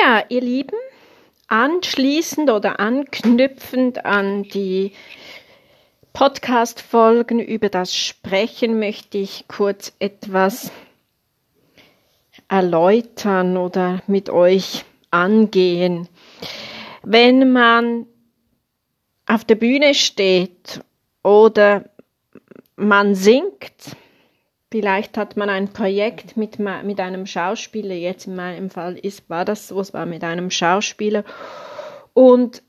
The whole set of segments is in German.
Ja, ihr Lieben, anschließend oder anknüpfend an die Podcast-Folgen über das Sprechen möchte ich kurz etwas erläutern oder mit euch angehen. Wenn man auf der Bühne steht oder man singt, vielleicht hat man ein Projekt mit, mit einem Schauspieler, jetzt in meinem Fall ist, war das so, es war mit einem Schauspieler und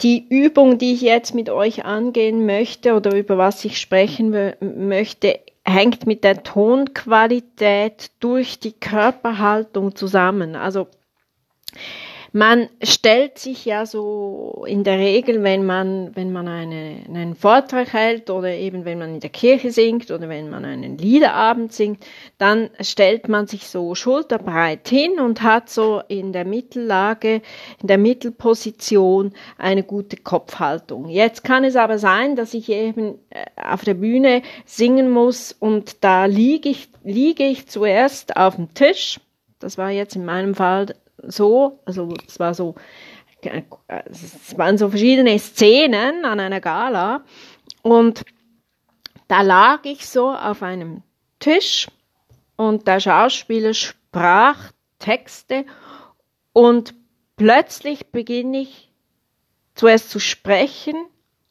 die Übung, die ich jetzt mit euch angehen möchte oder über was ich sprechen möchte, hängt mit der Tonqualität durch die Körperhaltung zusammen. Also man stellt sich ja so in der Regel, wenn man, wenn man eine, einen Vortrag hält oder eben wenn man in der Kirche singt oder wenn man einen Liederabend singt, dann stellt man sich so schulterbreit hin und hat so in der Mittellage, in der Mittelposition eine gute Kopfhaltung. Jetzt kann es aber sein, dass ich eben äh, auf der Bühne singen muss und da liege ich, liege ich zuerst auf dem Tisch. Das war jetzt in meinem Fall so, also es war so, es waren so verschiedene Szenen an einer Gala und da lag ich so auf einem Tisch und der Schauspieler sprach Texte und plötzlich beginne ich zuerst zu sprechen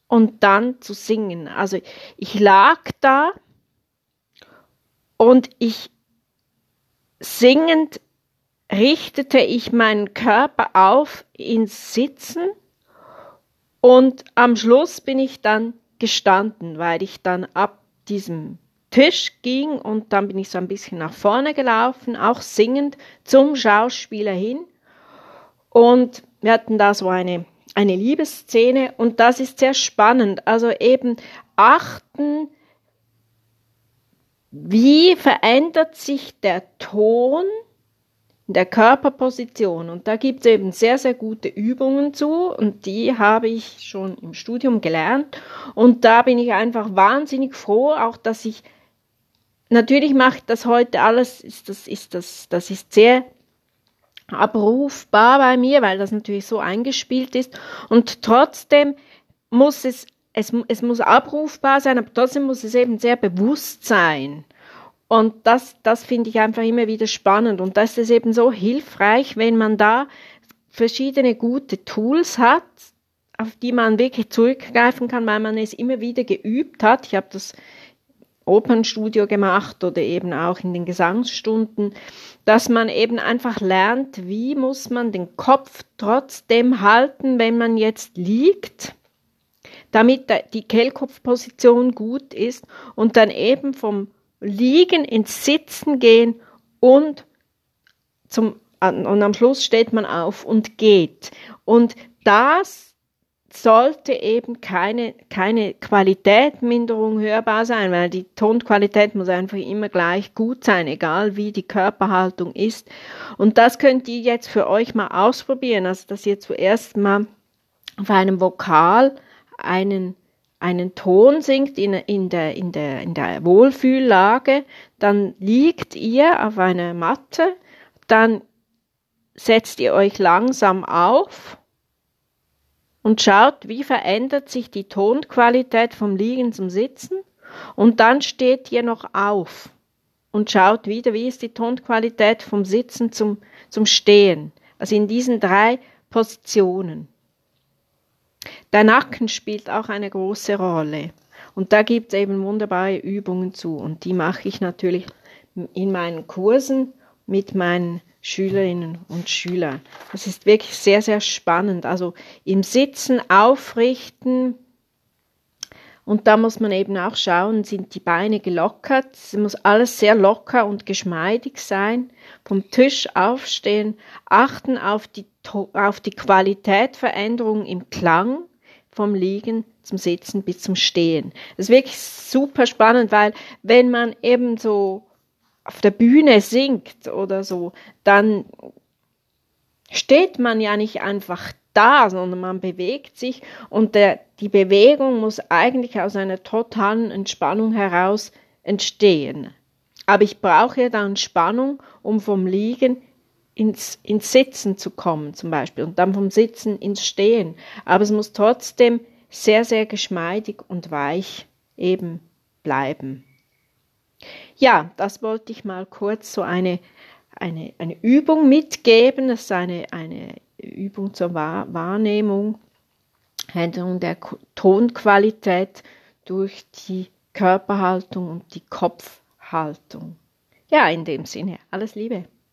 und dann zu singen. Also ich lag da und ich singend richtete ich meinen Körper auf ins Sitzen und am Schluss bin ich dann gestanden, weil ich dann ab diesem Tisch ging und dann bin ich so ein bisschen nach vorne gelaufen, auch singend zum Schauspieler hin. Und wir hatten da so eine, eine Liebesszene und das ist sehr spannend. Also eben achten, wie verändert sich der Ton der Körperposition. Und da gibt es eben sehr, sehr gute Übungen zu und die habe ich schon im Studium gelernt. Und da bin ich einfach wahnsinnig froh, auch dass ich, natürlich mache ich das heute alles, ist das, ist das, das ist sehr abrufbar bei mir, weil das natürlich so eingespielt ist. Und trotzdem muss es, es, es muss abrufbar sein, aber trotzdem muss es eben sehr bewusst sein. Und das, das finde ich einfach immer wieder spannend. Und das ist eben so hilfreich, wenn man da verschiedene gute Tools hat, auf die man wirklich zurückgreifen kann, weil man es immer wieder geübt hat. Ich habe das Opernstudio gemacht oder eben auch in den Gesangsstunden, dass man eben einfach lernt, wie muss man den Kopf trotzdem halten, wenn man jetzt liegt, damit die Kehlkopfposition gut ist und dann eben vom Liegen ins Sitzen gehen und zum, und am Schluss steht man auf und geht. Und das sollte eben keine, keine Qualitätminderung hörbar sein, weil die Tonqualität muss einfach immer gleich gut sein, egal wie die Körperhaltung ist. Und das könnt ihr jetzt für euch mal ausprobieren, also dass ihr zuerst mal auf einem Vokal einen einen Ton singt in, in, der, in, der, in der Wohlfühllage, dann liegt ihr auf einer Matte, dann setzt ihr euch langsam auf und schaut, wie verändert sich die Tonqualität vom Liegen zum Sitzen und dann steht ihr noch auf und schaut wieder, wie ist die Tonqualität vom Sitzen zum, zum Stehen. Also in diesen drei Positionen. Der Nacken spielt auch eine große Rolle. Und da gibt es eben wunderbare Übungen zu. Und die mache ich natürlich in meinen Kursen mit meinen Schülerinnen und Schülern. Das ist wirklich sehr, sehr spannend. Also im Sitzen aufrichten. Und da muss man eben auch schauen, sind die Beine gelockert. Es muss alles sehr locker und geschmeidig sein. Vom Tisch aufstehen, achten auf die, auf die Qualitätveränderung im Klang vom Liegen zum Sitzen bis zum Stehen. Das ist wirklich super spannend, weil wenn man eben so auf der Bühne singt oder so, dann steht man ja nicht einfach da, sondern man bewegt sich und der, die Bewegung muss eigentlich aus einer totalen Entspannung heraus entstehen. Aber ich brauche ja dann Spannung, um vom Liegen ins, ins Sitzen zu kommen zum Beispiel und dann vom Sitzen ins Stehen. Aber es muss trotzdem sehr, sehr geschmeidig und weich eben bleiben. Ja, das wollte ich mal kurz so eine, eine, eine Übung mitgeben. Das ist eine, eine Übung zur Wahrnehmung, Änderung der Tonqualität durch die Körperhaltung und die Kopfhaltung. Ja, in dem Sinne, alles Liebe.